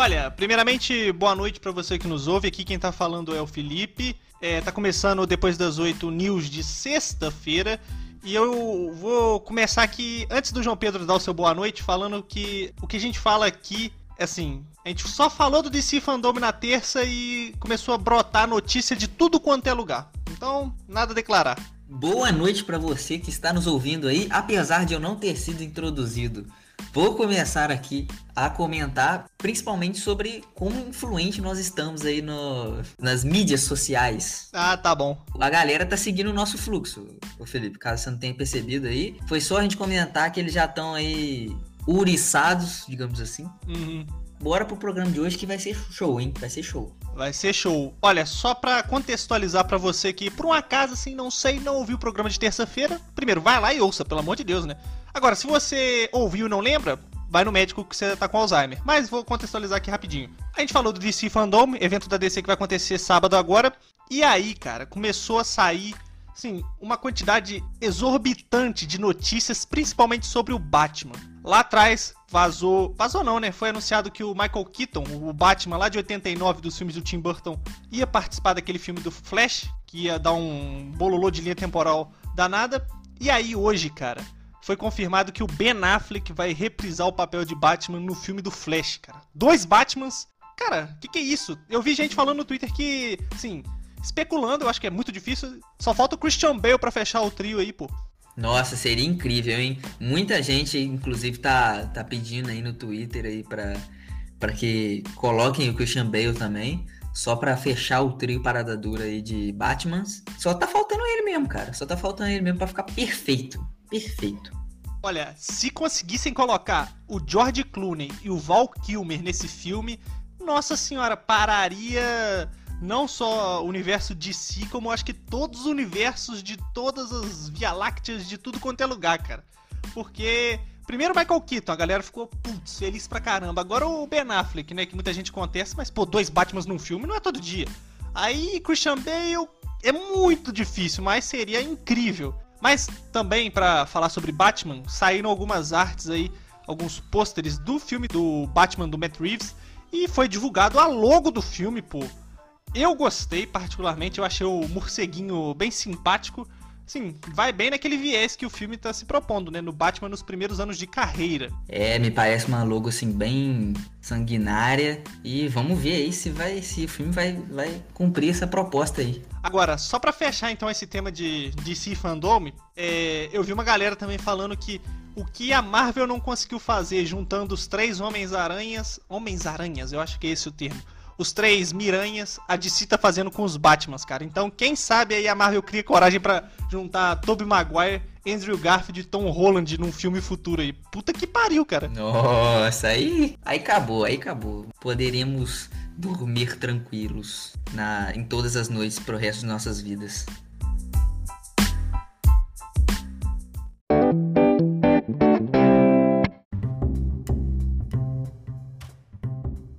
Olha, primeiramente, boa noite para você que nos ouve. Aqui quem tá falando é o Felipe. É, tá começando depois das 8 news de sexta-feira. E eu vou começar aqui, antes do João Pedro dar o seu boa noite, falando que o que a gente fala aqui, assim, a gente só falou do DC Fandom na terça e começou a brotar notícia de tudo quanto é lugar. Então, nada a declarar. Boa noite para você que está nos ouvindo aí, apesar de eu não ter sido introduzido. Vou começar aqui a comentar principalmente sobre como influente nós estamos aí no, nas mídias sociais. Ah, tá bom. A galera tá seguindo o nosso fluxo, o Felipe, caso você não tenha percebido aí. Foi só a gente comentar que eles já estão aí uriçados, digamos assim. Uhum. Bora pro programa de hoje que vai ser show, hein? Vai ser show. Vai ser show. Olha, só pra contextualizar para você que, por um acaso, assim, não sei, não ouviu o programa de terça-feira, primeiro, vai lá e ouça, pelo amor de Deus, né? Agora, se você ouviu e não lembra, vai no médico que você tá com Alzheimer. Mas vou contextualizar aqui rapidinho. A gente falou do DC Fandom, evento da DC que vai acontecer sábado agora. E aí, cara, começou a sair, assim, uma quantidade exorbitante de notícias, principalmente sobre o Batman. Lá atrás vazou, vazou não, né? Foi anunciado que o Michael Keaton, o Batman lá de 89 dos filmes do Tim Burton, ia participar daquele filme do Flash, que ia dar um bololô de linha temporal danada. E aí hoje, cara, foi confirmado que o Ben Affleck vai reprisar o papel de Batman no filme do Flash, cara. Dois Batmans. Cara, o que, que é isso? Eu vi gente falando no Twitter que, assim, especulando, eu acho que é muito difícil. Só falta o Christian Bale para fechar o trio aí, pô. Nossa, seria incrível, hein? Muita gente, inclusive, tá, tá pedindo aí no Twitter aí pra, pra que coloquem o Christian Bale também. Só pra fechar o trio parada dura aí de Batmans. Só tá faltando ele mesmo, cara. Só tá faltando ele mesmo pra ficar perfeito. Perfeito. Olha, se conseguissem colocar o George Clooney e o Val Kilmer nesse filme, nossa senhora, pararia não só o universo de si, como acho que todos os universos de todas as Via Lácteas de tudo quanto é lugar, cara. Porque Primeiro Michael Keaton, a galera ficou, putz, feliz pra caramba. Agora o Ben Affleck, né, que muita gente contesta, mas pô, dois Batmans num filme não é todo dia. Aí Christian Bale é muito difícil, mas seria incrível. Mas também para falar sobre Batman, saíram algumas artes aí, alguns pôsteres do filme do Batman do Matt Reeves e foi divulgado a logo do filme, pô. Eu gostei particularmente, eu achei o morceguinho bem simpático. Sim, vai bem naquele viés que o filme tá se propondo, né? No Batman nos primeiros anos de carreira. É, me parece uma logo assim bem sanguinária e vamos ver aí se vai se o filme vai, vai cumprir essa proposta aí. Agora, só para fechar então esse tema de DC fandom, é, eu vi uma galera também falando que o que a Marvel não conseguiu fazer juntando os três Homens-Aranhas, Homens-Aranhas, eu acho que é esse o termo os três Miranhas, a DC tá fazendo com os Batmans, cara. Então, quem sabe aí a Marvel cria coragem para juntar Tobey Maguire, Andrew Garfield e Tom Holland num filme futuro aí. Puta que pariu, cara. Nossa, aí, aí acabou, aí acabou. Poderemos dormir tranquilos na, em todas as noites pro resto de nossas vidas.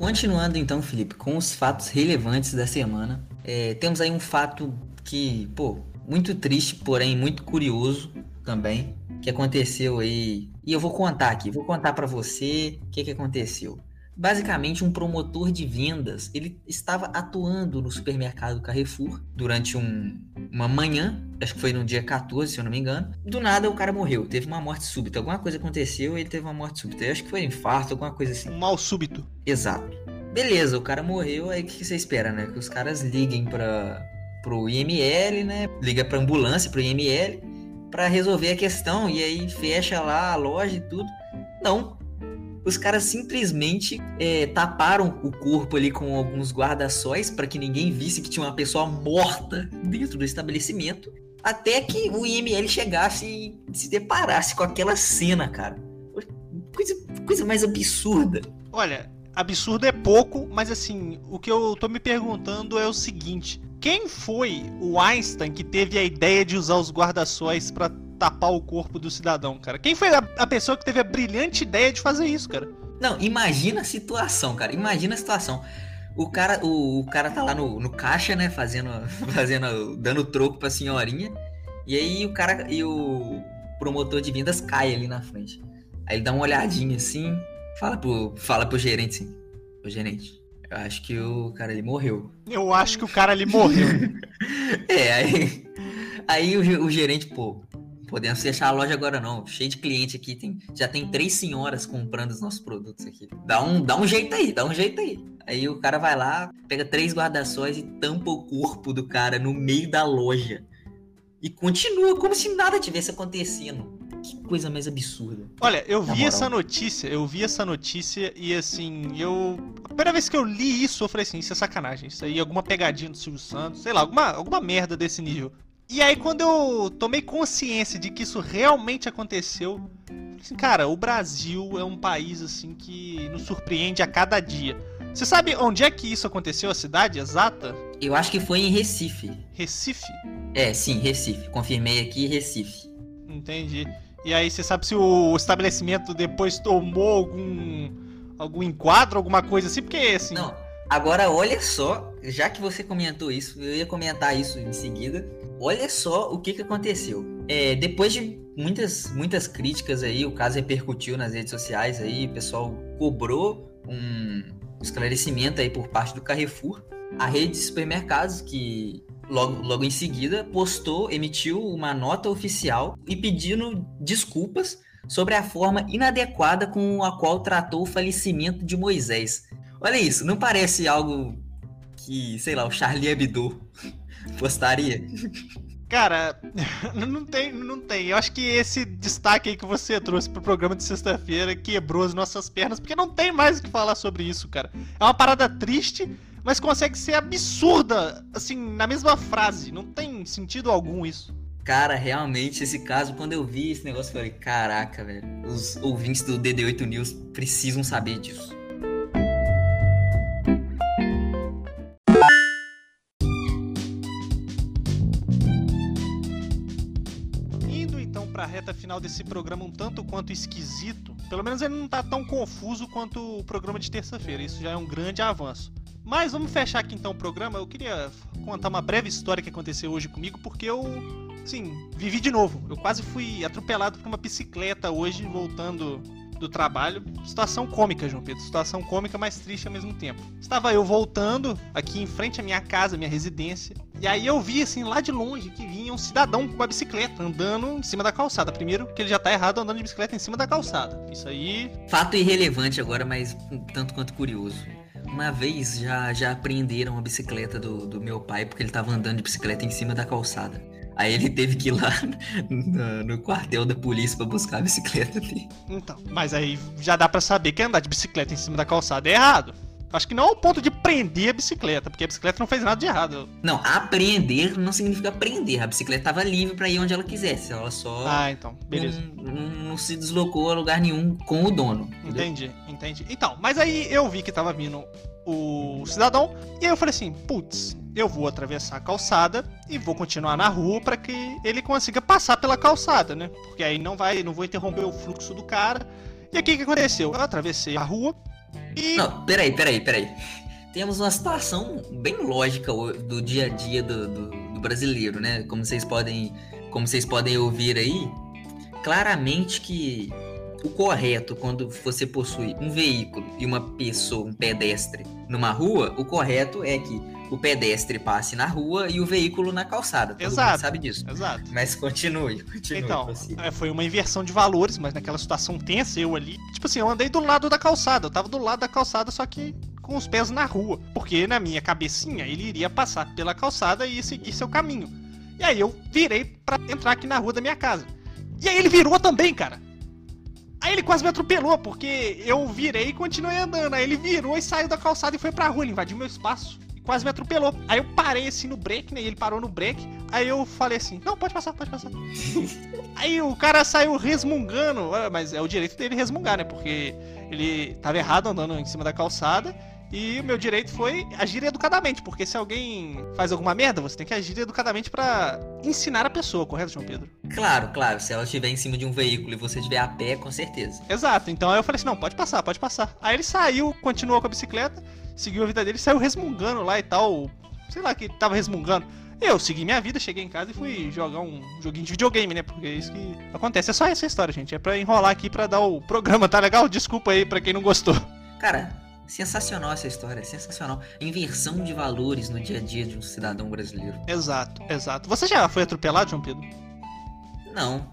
Continuando então, Felipe, com os fatos relevantes da semana. É, temos aí um fato que, pô, muito triste, porém muito curioso também, que aconteceu aí. E eu vou contar aqui, vou contar para você o que, que aconteceu. Basicamente, um promotor de vendas, ele estava atuando no supermercado Carrefour durante um, uma manhã, acho que foi no dia 14, se eu não me engano. Do nada, o cara morreu, teve uma morte súbita. Alguma coisa aconteceu e ele teve uma morte súbita. Eu acho que foi um infarto, alguma coisa assim. Um mal súbito. Exato. Beleza, o cara morreu, aí o que você espera, né? Que os caras liguem para pro IML, né? Liga pra ambulância, pro IML, para resolver a questão e aí fecha lá a loja e tudo. Não. Os caras simplesmente é, taparam o corpo ali com alguns guarda-sóis para que ninguém visse que tinha uma pessoa morta dentro do estabelecimento. Até que o IML chegasse e se deparasse com aquela cena, cara. Coisa, coisa mais absurda. Olha, absurdo é pouco, mas assim, o que eu tô me perguntando é o seguinte: quem foi o Einstein que teve a ideia de usar os guarda-sóis para tapar o corpo do cidadão, cara? Quem foi a, a, pessoa que teve a brilhante ideia de fazer isso, cara? Não, imagina a situação, cara. Imagina a situação. O cara, o, o cara tá lá no, no caixa, né, fazendo, fazendo, dando troco pra senhorinha. E aí o cara e o promotor de vendas cai ali na frente. Aí ele dá uma olhadinha assim, Fala pro, fala pro gerente assim. Ô, gerente, eu acho que o cara ele morreu. Eu acho que o cara ali morreu. é, aí, aí o, o gerente, pô, podemos fechar a loja agora não. Cheio de cliente aqui, tem, já tem três senhoras comprando os nossos produtos aqui. Dá um, dá um jeito aí, dá um jeito aí. Aí o cara vai lá, pega três guarda-sóis e tampa o corpo do cara no meio da loja. E continua como se nada tivesse acontecendo. Que coisa mais absurda. Olha, eu vi essa notícia, eu vi essa notícia e assim, eu. A primeira vez que eu li isso, eu falei assim, isso é sacanagem. Isso aí é alguma pegadinha do Silvio Santos, sei lá, alguma, alguma merda desse nível. E aí, quando eu tomei consciência de que isso realmente aconteceu, assim, cara, o Brasil é um país assim que nos surpreende a cada dia. Você sabe onde é que isso aconteceu, a cidade exata? Eu acho que foi em Recife. Recife? É, sim, Recife. Confirmei aqui, Recife. Entendi. E aí, você sabe se o estabelecimento depois tomou algum algum enquadro, alguma coisa assim? Porque assim. Não. Agora, olha só, já que você comentou isso, eu ia comentar isso em seguida. Olha só o que, que aconteceu. É, depois de muitas, muitas críticas aí, o caso repercutiu nas redes sociais aí, o pessoal cobrou um esclarecimento aí por parte do Carrefour. A rede de supermercados que logo, logo em seguida, postou, emitiu uma nota oficial e pedindo desculpas sobre a forma inadequada com a qual tratou o falecimento de Moisés. Olha isso, não parece algo que, sei lá, o Charlie Hebdo postaria? Cara, não tem, não tem. Eu acho que esse destaque aí que você trouxe pro programa de sexta-feira quebrou as nossas pernas, porque não tem mais o que falar sobre isso, cara. É uma parada triste, mas consegue ser absurda, assim, na mesma frase. Não tem sentido algum isso. Cara, realmente, esse caso, quando eu vi esse negócio, eu falei: caraca, velho, os ouvintes do DD8 News precisam saber disso. Para a reta final desse programa um tanto quanto esquisito, pelo menos ele não tá tão confuso quanto o programa de terça-feira, isso já é um grande avanço. Mas vamos fechar aqui então o programa. Eu queria contar uma breve história que aconteceu hoje comigo, porque eu, sim, vivi de novo. Eu quase fui atropelado por uma bicicleta hoje, voltando do trabalho. Situação cômica, João Pedro. Situação cômica, mas triste ao mesmo tempo. Estava eu voltando aqui em frente à minha casa, minha residência. E aí eu vi, assim, lá de longe, que vinha um cidadão com uma bicicleta andando em cima da calçada. Primeiro, que ele já tá errado andando de bicicleta em cima da calçada. Isso aí. Fato irrelevante agora, mas tanto quanto curioso. Uma vez já, já apreenderam a bicicleta do, do meu pai porque ele tava andando de bicicleta em cima da calçada. Aí ele teve que ir lá no, no quartel da polícia para buscar a bicicleta dele. Então, mas aí já dá para saber que andar de bicicleta em cima da calçada é errado. Acho que não ao ponto de prender a bicicleta, porque a bicicleta não fez nada de errado. Não, apreender não significa prender. A bicicleta estava livre para ir onde ela quisesse. Ela só. Ah, então, beleza. Não, não, se deslocou a lugar nenhum com o dono. Entendi, entendeu? entendi. Então, mas aí eu vi que tava vindo o cidadão, e aí eu falei assim: putz, eu vou atravessar a calçada e vou continuar na rua para que ele consiga passar pela calçada, né? Porque aí não vai, não vou interromper o fluxo do cara. E aqui o que aconteceu? Eu atravessei a rua, Não, peraí, peraí, peraí. Temos uma situação bem lógica do dia a dia do, do, do brasileiro, né? Como vocês podem, como vocês podem ouvir aí, claramente que o correto quando você possui um veículo e uma pessoa, um pedestre, numa rua, o correto é que o pedestre passe na rua e o veículo na calçada. Todo exato, sabe disso. Exato. Mas continue, continue. Então, é, foi uma inversão de valores, mas naquela situação tensa, eu ali. Tipo assim, eu andei do lado da calçada. Eu tava do lado da calçada, só que com os pés na rua. Porque na minha cabecinha ele iria passar pela calçada e seguir seu caminho. E aí eu virei para entrar aqui na rua da minha casa. E aí ele virou também, cara. Aí ele quase me atropelou, porque eu virei e continuei andando. Aí ele virou e saiu da calçada e foi pra rua. Ele invadiu meu espaço quase me atropelou. Aí eu parei assim no break, né? E ele parou no break. Aí eu falei assim: Não, pode passar, pode passar. aí o cara saiu resmungando. Ah, mas é o direito dele resmungar, né? Porque ele tava errado andando em cima da calçada. E o meu direito foi agir educadamente, porque se alguém faz alguma merda, você tem que agir educadamente para ensinar a pessoa, correto, João Pedro? Claro, claro. Se ela estiver em cima de um veículo e você estiver a pé, com certeza. Exato. Então aí eu falei assim: não, pode passar, pode passar. Aí ele saiu, continuou com a bicicleta seguiu a vida dele, saiu resmungando lá e tal. Sei lá que tava resmungando. Eu segui minha vida, cheguei em casa e fui jogar um joguinho de videogame, né? Porque é isso que acontece. É só essa história, gente. É pra enrolar aqui pra dar o programa, tá legal? Desculpa aí pra quem não gostou. Cara, Sensacional essa história, sensacional. Inversão de valores no dia a dia de um cidadão brasileiro. Exato, exato. Você já foi atropelado, João Pedro? Não.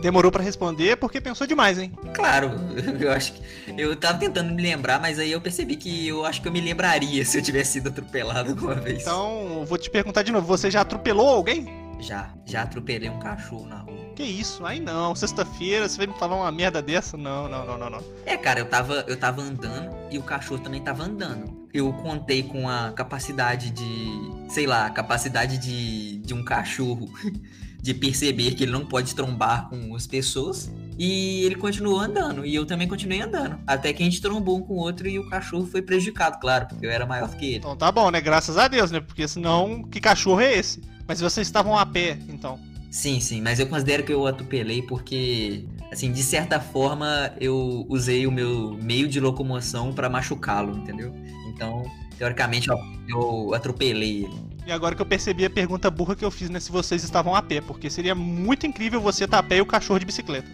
Demorou para responder porque pensou demais, hein? Claro, eu acho que. Eu tava tentando me lembrar, mas aí eu percebi que eu acho que eu me lembraria se eu tivesse sido atropelado alguma vez. Então, vou te perguntar de novo: você já atropelou alguém? Já, já atropelei um cachorro na rua. Que isso? Aí não, sexta-feira você vai me falar uma merda dessa? Não, não, não, não, não. É, cara, eu tava, eu tava andando e o cachorro também tava andando. Eu contei com a capacidade de, sei lá, a capacidade de, de um cachorro de perceber que ele não pode trombar com as pessoas. E ele continuou andando, e eu também continuei andando. Até que a gente trombou um com o outro e o cachorro foi prejudicado, claro, porque eu era maior que ele. Então tá bom, né? Graças a Deus, né? Porque senão, que cachorro é esse? Mas vocês estavam a pé, então. Sim, sim, mas eu considero que eu atropelei porque, assim, de certa forma eu usei o meu meio de locomoção para machucá-lo, entendeu? Então, teoricamente, eu, eu atropelei ele. E agora que eu percebi a pergunta burra que eu fiz, né? Se vocês estavam a pé, porque seria muito incrível você estar a pé e o cachorro de bicicleta.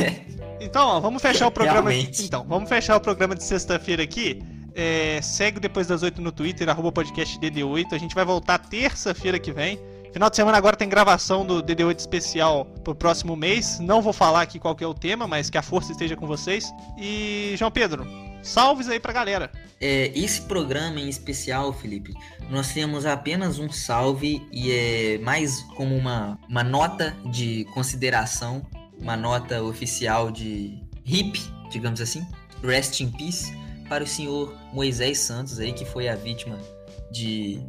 então, ó, vamos fechar o programa. Realmente. Então, vamos fechar o programa de sexta-feira aqui. É, segue depois das 8 no Twitter, arroba podcast DD8. A gente vai voltar terça-feira que vem. Final de semana agora tem gravação do DD8 especial pro próximo mês. Não vou falar aqui qual que é o tema, mas que a força esteja com vocês. E, João Pedro, salves aí pra galera. É, esse programa em especial, Felipe, nós temos apenas um salve e é mais como uma, uma nota de consideração, uma nota oficial de hip, digamos assim, rest in peace, para o senhor Moisés Santos aí, que foi a vítima de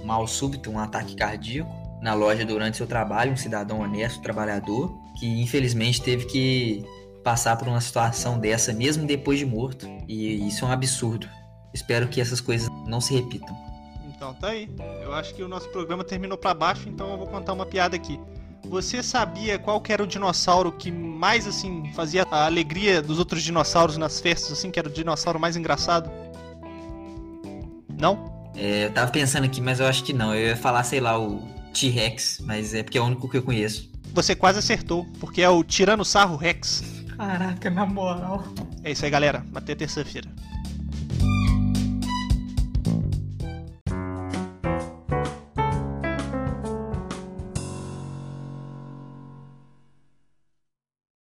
um mal súbito, um ataque cardíaco na loja durante seu trabalho, um cidadão honesto, trabalhador, que infelizmente teve que passar por uma situação dessa mesmo depois de morto. E isso é um absurdo. Espero que essas coisas não se repitam. Então tá aí. Eu acho que o nosso programa terminou pra baixo, então eu vou contar uma piada aqui. Você sabia qual que era o dinossauro que mais assim fazia a alegria dos outros dinossauros nas festas, assim, que era o dinossauro mais engraçado? Não? É, eu tava pensando aqui, mas eu acho que não. Eu ia falar, sei lá, o T-Rex, mas é porque é o único que eu conheço. Você quase acertou, porque é o Tiranossauro Rex. Caraca, na moral. É isso aí, galera. Até terça-feira.